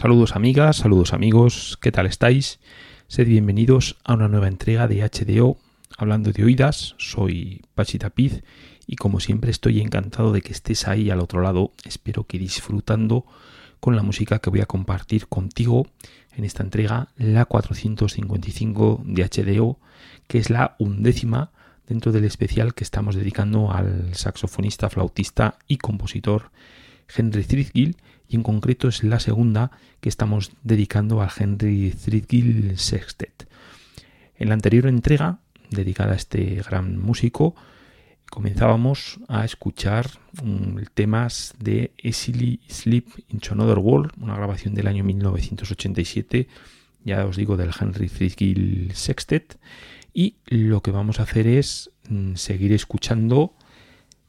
Saludos amigas, saludos amigos, ¿qué tal estáis? Sed bienvenidos a una nueva entrega de HDO, hablando de oídas, soy Pachi Tapiz y como siempre estoy encantado de que estés ahí al otro lado, espero que disfrutando con la música que voy a compartir contigo en esta entrega, la 455 de HDO, que es la undécima dentro del especial que estamos dedicando al saxofonista, flautista y compositor Henry Threadgill y en concreto es la segunda que estamos dedicando al Henry Threadgill Sextet. En la anterior entrega, dedicada a este gran músico, comenzábamos a escuchar temas de Easily Sleep in Another World, una grabación del año 1987, ya os digo, del Henry Threadgill Sextet, y lo que vamos a hacer es mm, seguir escuchando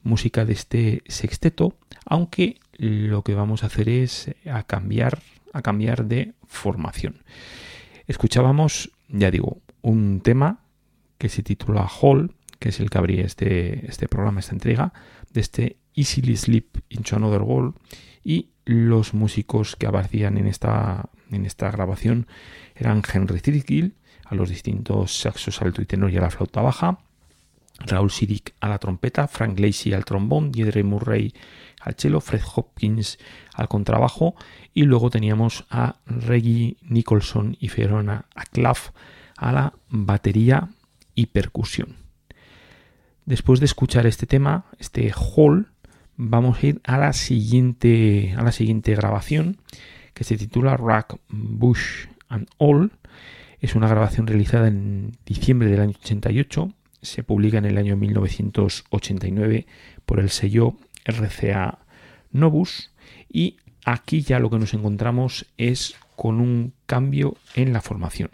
música de este sexteto, aunque lo que vamos a hacer es eh, a cambiar, a cambiar de formación. Escuchábamos, ya digo, un tema que se titula Hall, que es el que abría este, este programa, esta entrega, de este Easily Sleep into Another World, y los músicos que aparecían en esta, en esta grabación eran Henry Threadgill, a los distintos saxos alto y tenor y a la flauta baja, Raúl Sirik a la trompeta, Frank Lacey al trombón, Deirdre Murray al cello, Fred Hopkins al contrabajo y luego teníamos a Reggie Nicholson y Fiona Aclaff a la batería y percusión. Después de escuchar este tema, este hall, vamos a ir a la siguiente, a la siguiente grabación que se titula Rack, Bush and All. Es una grabación realizada en diciembre del año 88 se publica en el año 1989 por el sello RCA Novus y aquí ya lo que nos encontramos es con un cambio en la formación.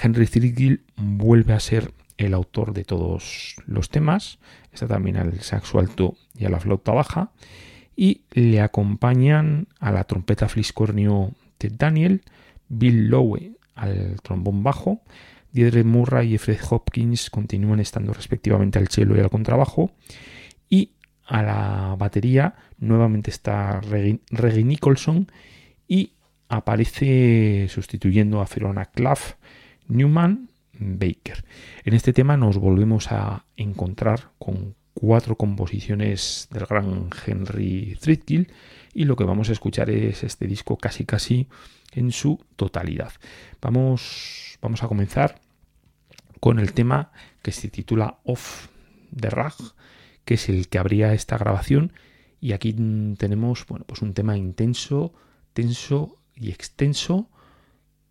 Henry Threadgill vuelve a ser el autor de todos los temas, está también al saxo alto y a la flauta baja y le acompañan a la trompeta fliscornio Ted Daniel, Bill Lowe al trombón bajo, Deirdre Murray y Fred Hopkins continúan estando respectivamente al cello y al contrabajo. Y a la batería nuevamente está Reggie, Nicholson y aparece sustituyendo a Ferona Claff Newman Baker. En este tema nos volvemos a encontrar con cuatro composiciones del gran Henry Threadgill y lo que vamos a escuchar es este disco casi casi en su totalidad. Vamos Vamos a comenzar con el tema que se titula Off the Rag, que es el que abría esta grabación. Y aquí tenemos bueno, pues un tema intenso, tenso y extenso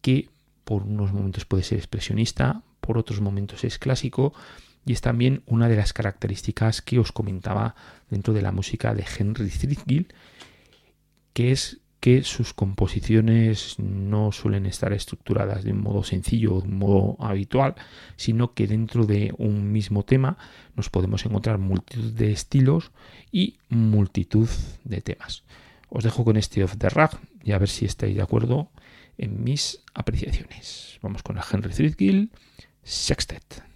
que por unos momentos puede ser expresionista, por otros momentos es clásico y es también una de las características que os comentaba dentro de la música de Henry Threadgill, que es que sus composiciones no suelen estar estructuradas de un modo sencillo o de un modo habitual, sino que dentro de un mismo tema nos podemos encontrar multitud de estilos y multitud de temas. Os dejo con este off the rag y a ver si estáis de acuerdo en mis apreciaciones. Vamos con el Henry Threadgill Sextet.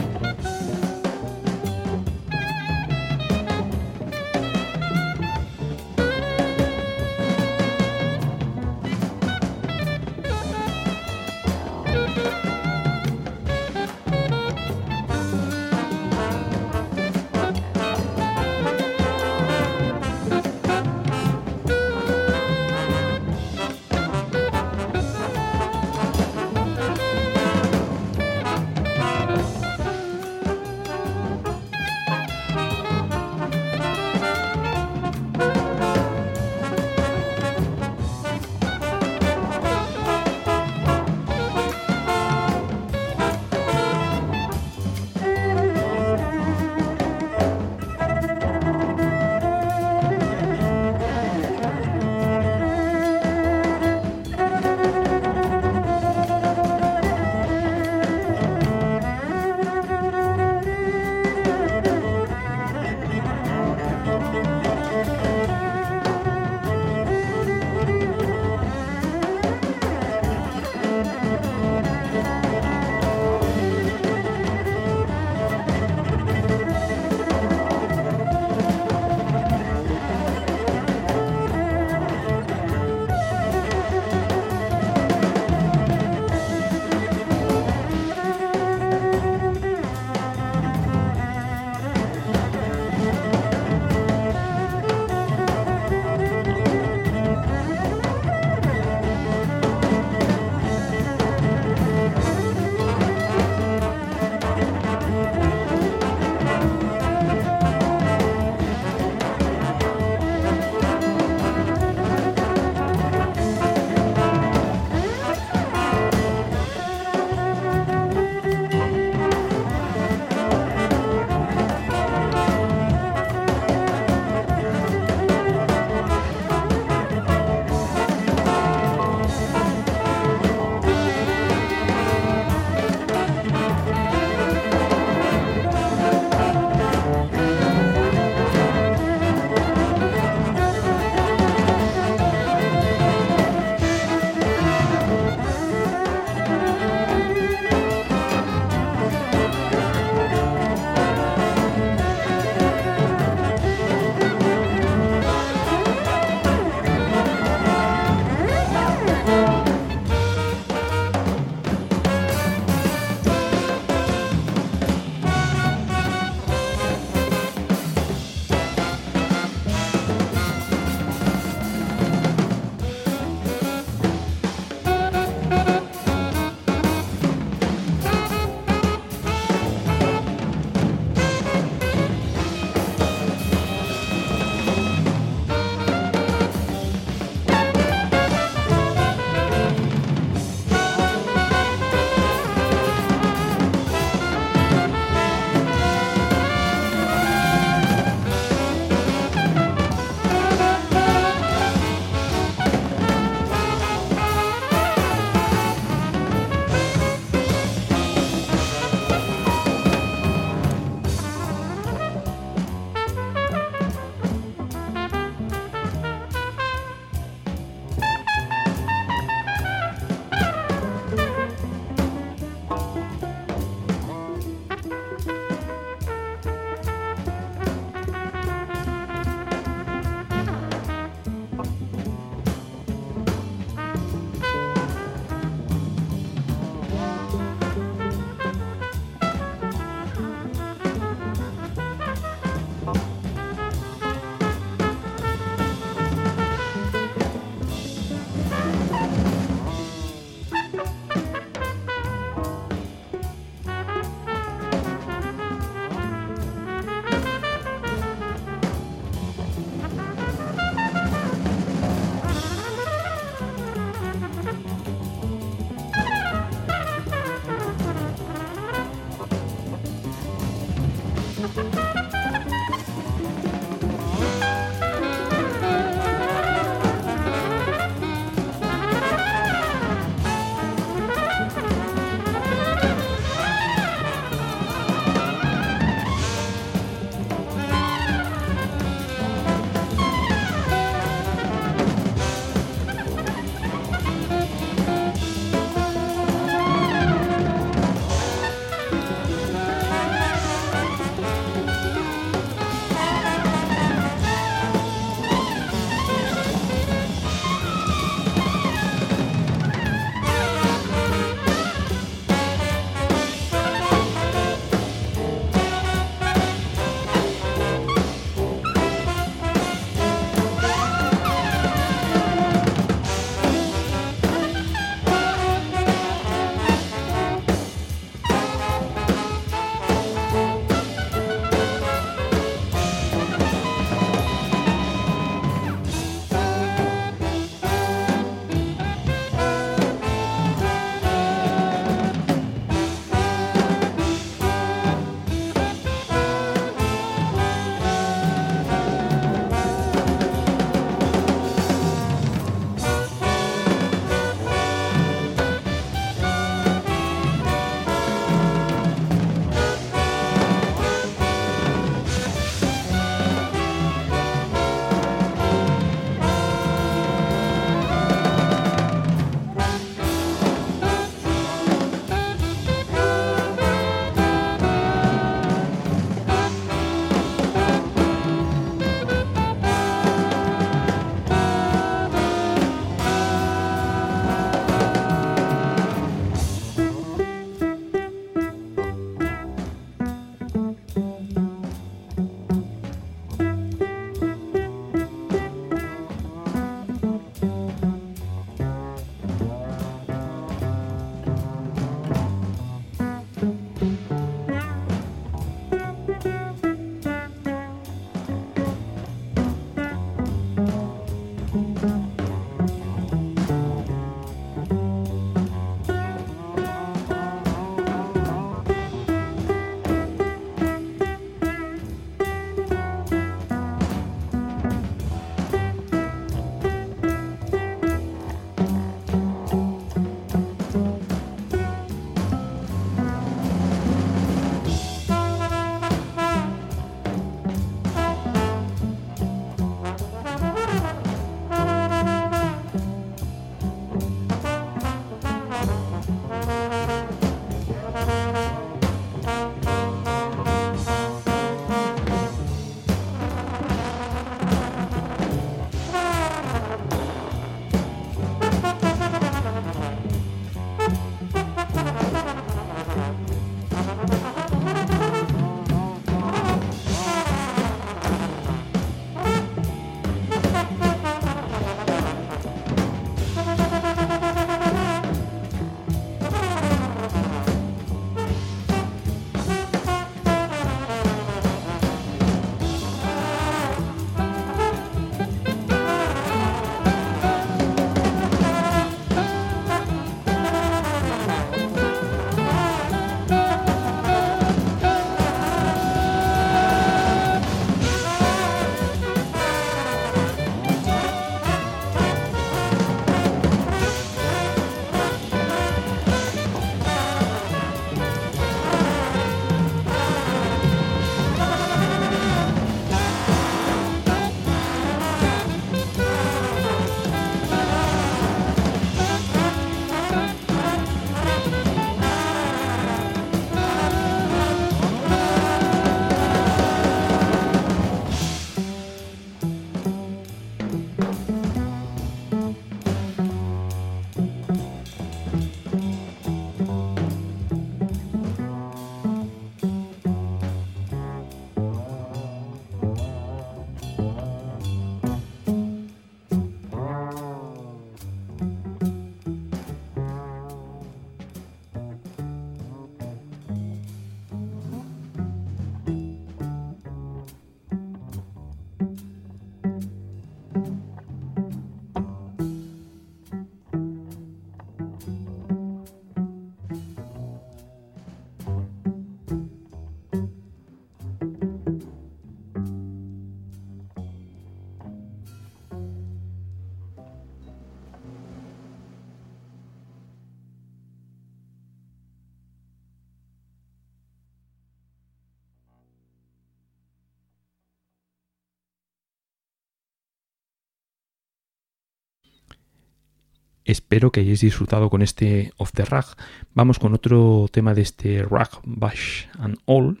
Espero que hayáis disfrutado con este Off the Rag. Vamos con otro tema de este Rag, Bash and All.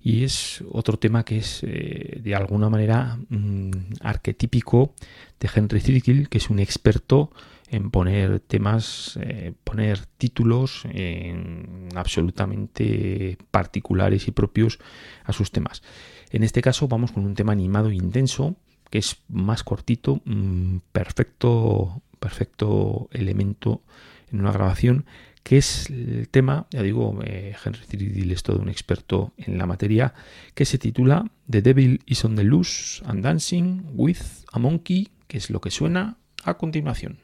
Y es otro tema que es eh, de alguna manera mm, arquetípico de Henry Thirkill, que es un experto en poner temas, eh, poner títulos absolutamente particulares y propios a sus temas. En este caso vamos con un tema animado e intenso, que es más cortito, mm, perfecto perfecto elemento en una grabación, que es el tema, ya digo, eh, Henry Threadgill es todo un experto en la materia, que se titula The Devil is on the Loose and Dancing with a Monkey, que es lo que suena a continuación.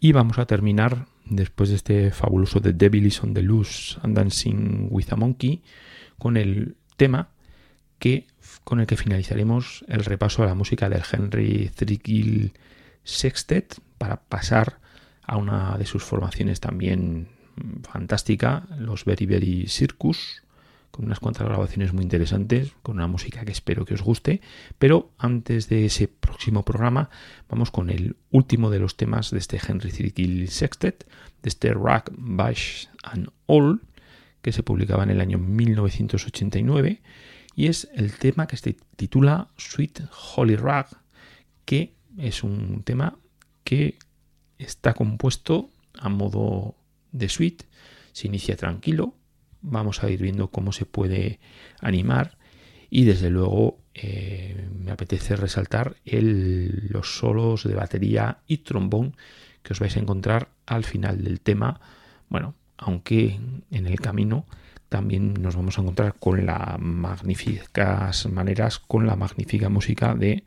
Y vamos a terminar, después de este fabuloso The Devil is on the Loose and Dancing with a Monkey, con el tema que, con el que finalizaremos el repaso a la música del Henry Threadgill Sextet para pasar a una de sus formaciones también fantástica, los Very Very Circus, con unas cuantas grabaciones muy interesantes, con una música que espero que os guste. Pero antes de ese próximo programa, vamos con el último de los temas de este Henry Threadgill Sextet, de este Rack, Bash and All, que se publicaba en el año 1989, y es el tema que se titula Sweet Holy Rag, que es un tema que está compuesto a modo de suite, se inicia tranquilo, vamos a ir viendo cómo se puede animar y desde luego eh, me apetece resaltar los solos de batería y trombón que os vais a encontrar al final del tema. Bueno, aunque en el camino también nos vamos a encontrar con las magníficas maneras, con la magnífica música de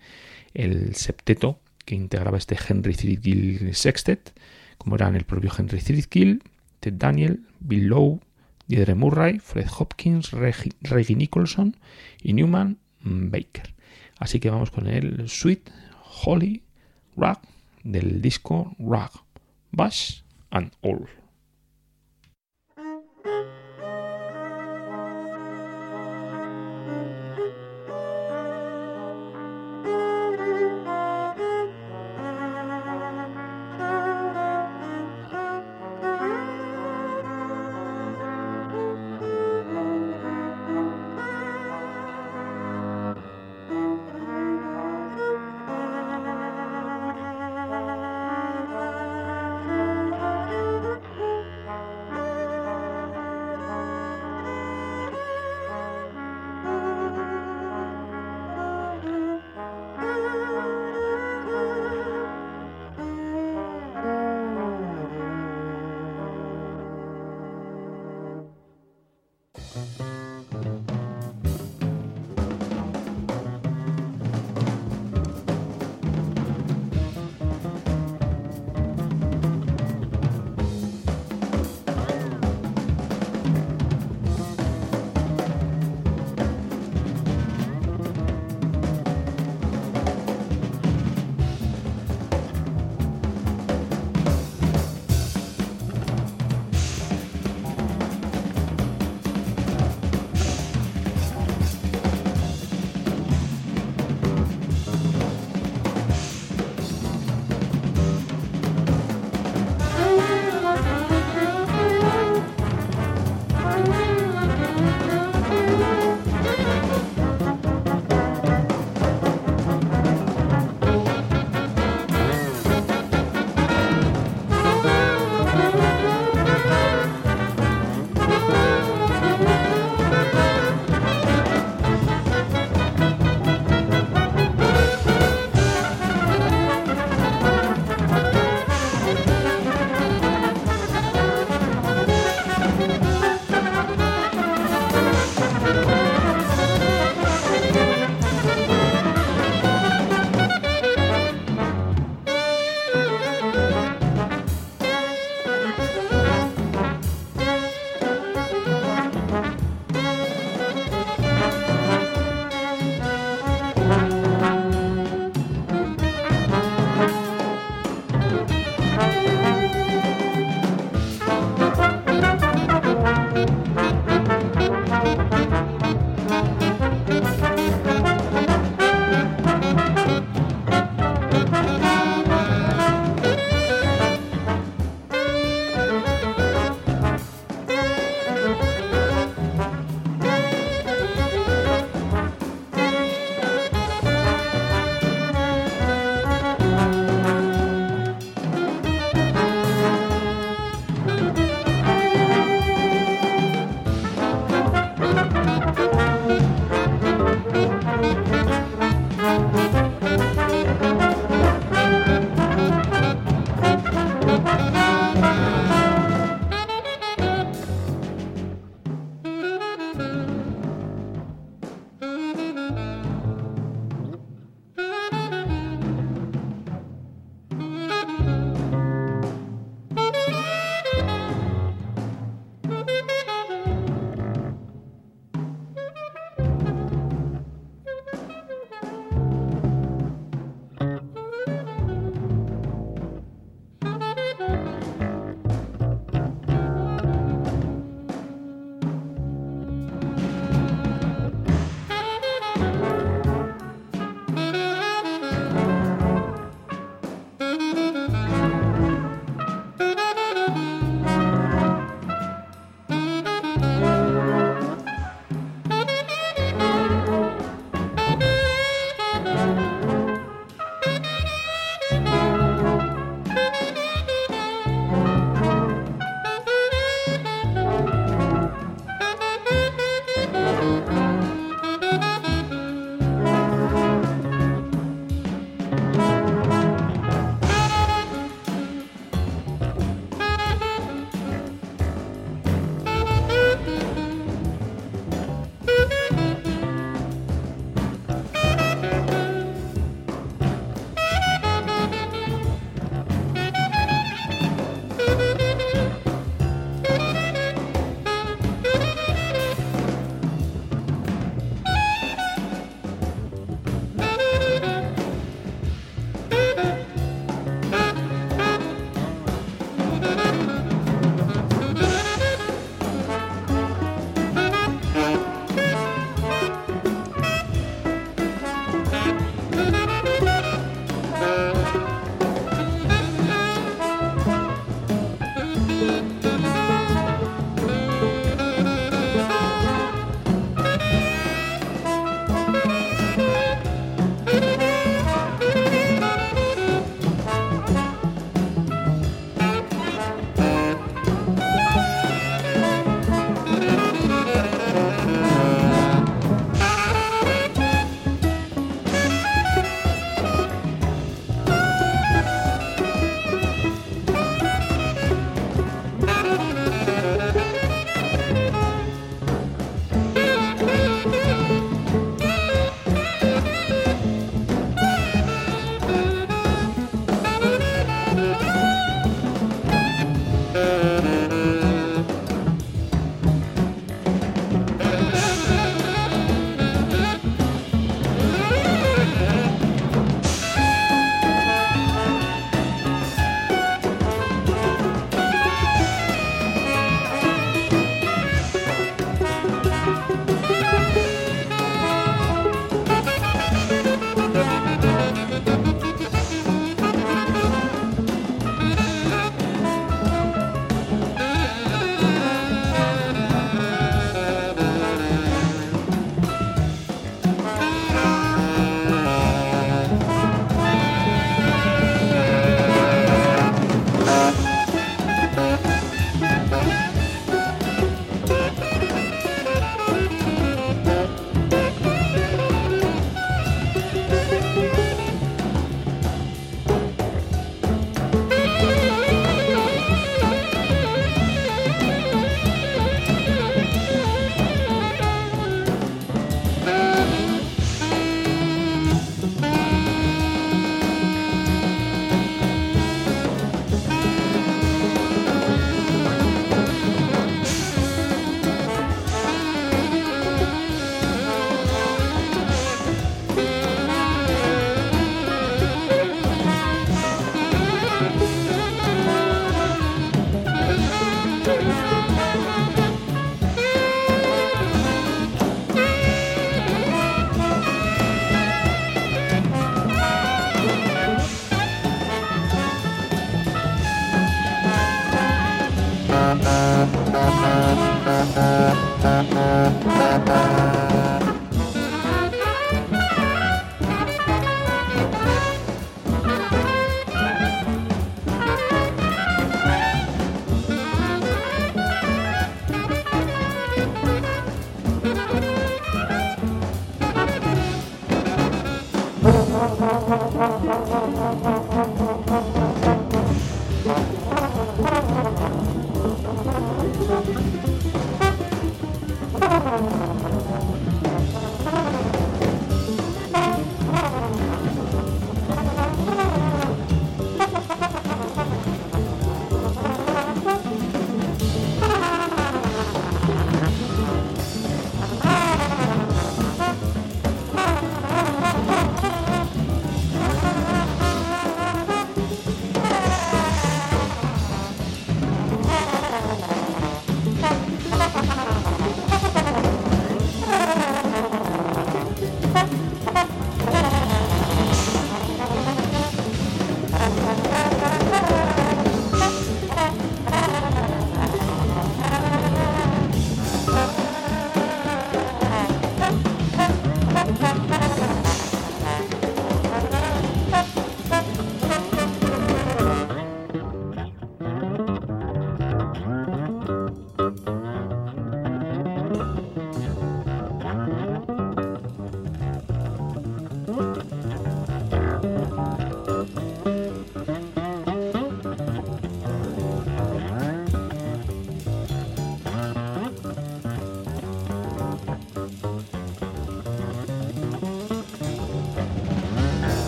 el septeto que integraba este Henry Threadgill Sextet, como eran el propio Henry Threadgill, Ted Daniel, Bill Lowe, Deirdre Murray, Fred Hopkins, Reggie Nicholson y Newman Baker. Así que vamos con el Sweet Holly Rag del disco Rag, Bash and All.